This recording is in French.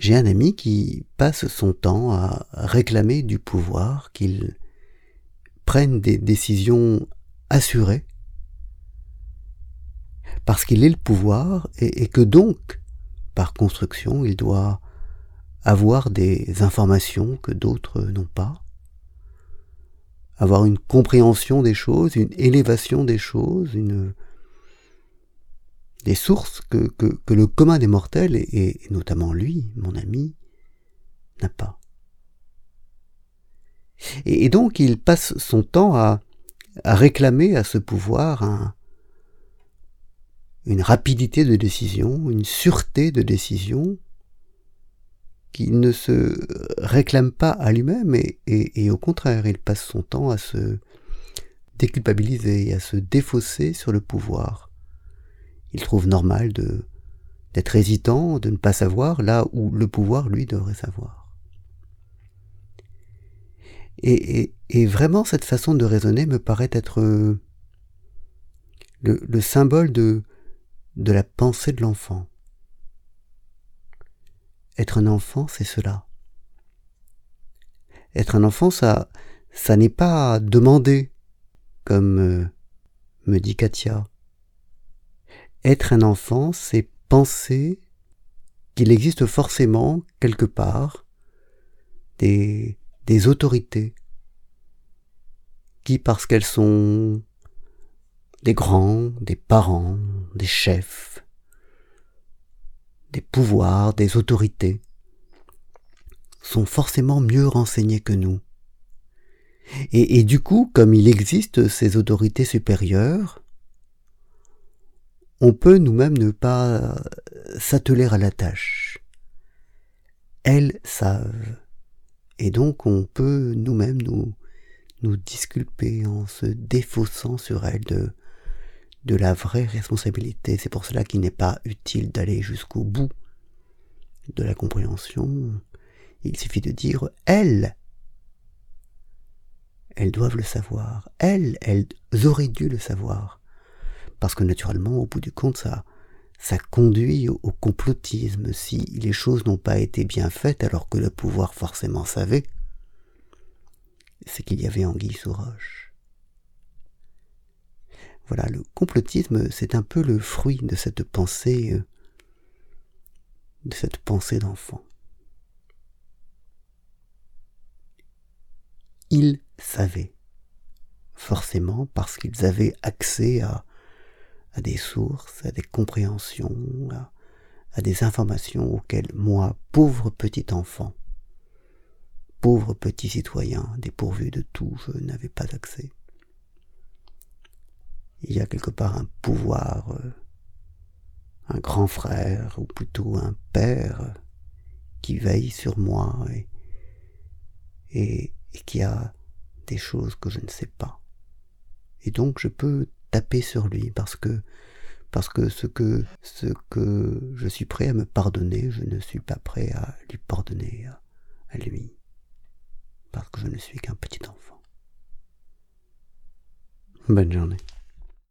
J'ai un ami qui passe son temps à réclamer du pouvoir, qu'il prenne des décisions assurées, parce qu'il est le pouvoir, et, que donc, par construction, il doit avoir des informations que d'autres n'ont pas, avoir une compréhension des choses, une élévation des choses, une, des sources que, que, le commun des mortels, et, notamment lui, mon ami, n'a pas. Et, donc il passe son temps à, à réclamer à ce pouvoir un, une rapidité de décision, une sûreté de décision, qu'il ne se réclame pas à lui-même et, et, au contraire, il passe son temps à se déculpabiliser, à se défausser sur le pouvoir. Il trouve normal d'être hésitant, de ne pas savoir là où le pouvoir, lui, devrait savoir. Et, vraiment, cette façon de raisonner me paraît être le, le symbole de, de la pensée de l'enfant. Être un enfant, c'est cela. Être un enfant, ça, ça n'est pas demander, comme euh, me dit Katia. Être un enfant, c'est penser qu'il existe forcément quelque part des, autorités qui, parce qu'elles sont des grands, des parents, des chefs, des pouvoirs, des autorités, sont forcément mieux renseignés que nous. Et, du coup, comme il existe ces autorités supérieures, on peut nous-mêmes ne pas s'atteler à la tâche. Elles savent. Et donc on peut nous-mêmes nous, nous disculper en se défaussant sur elles de, de la vraie responsabilité. C'est pour cela qu'il n'est pas utile d'aller jusqu'au bout de la compréhension. Il suffit de dire elles. Elles doivent le savoir. Elles, elles auraient dû le savoir. Parce que naturellement, au bout du compte, ça, ça conduit au, complotisme. Si les choses n'ont pas été bien faites alors que le pouvoir forcément savait, c'est qu'il y avait anguille sous roche. Voilà, le complotisme, c'est un peu le fruit de cette pensée, euh, de cette pensée d'enfant. Ils savaient, forcément parce qu'ils avaient accès à, à, des sources, à des compréhensions, à, des informations auxquelles moi, pauvre petit enfant, pauvre petit citoyen, dépourvu de tout, je n'avais pas accès il y a quelque part un pouvoir, euh, un grand frère, ou plutôt un père, qui veille sur moi et, et, qui a des choses que je ne sais pas. Et donc je peux taper sur lui parce que parce que ce que ce que je suis prêt à me pardonner, je ne suis pas prêt à lui pardonner à, à lui parce que je ne suis qu'un petit enfant. Bonne journée.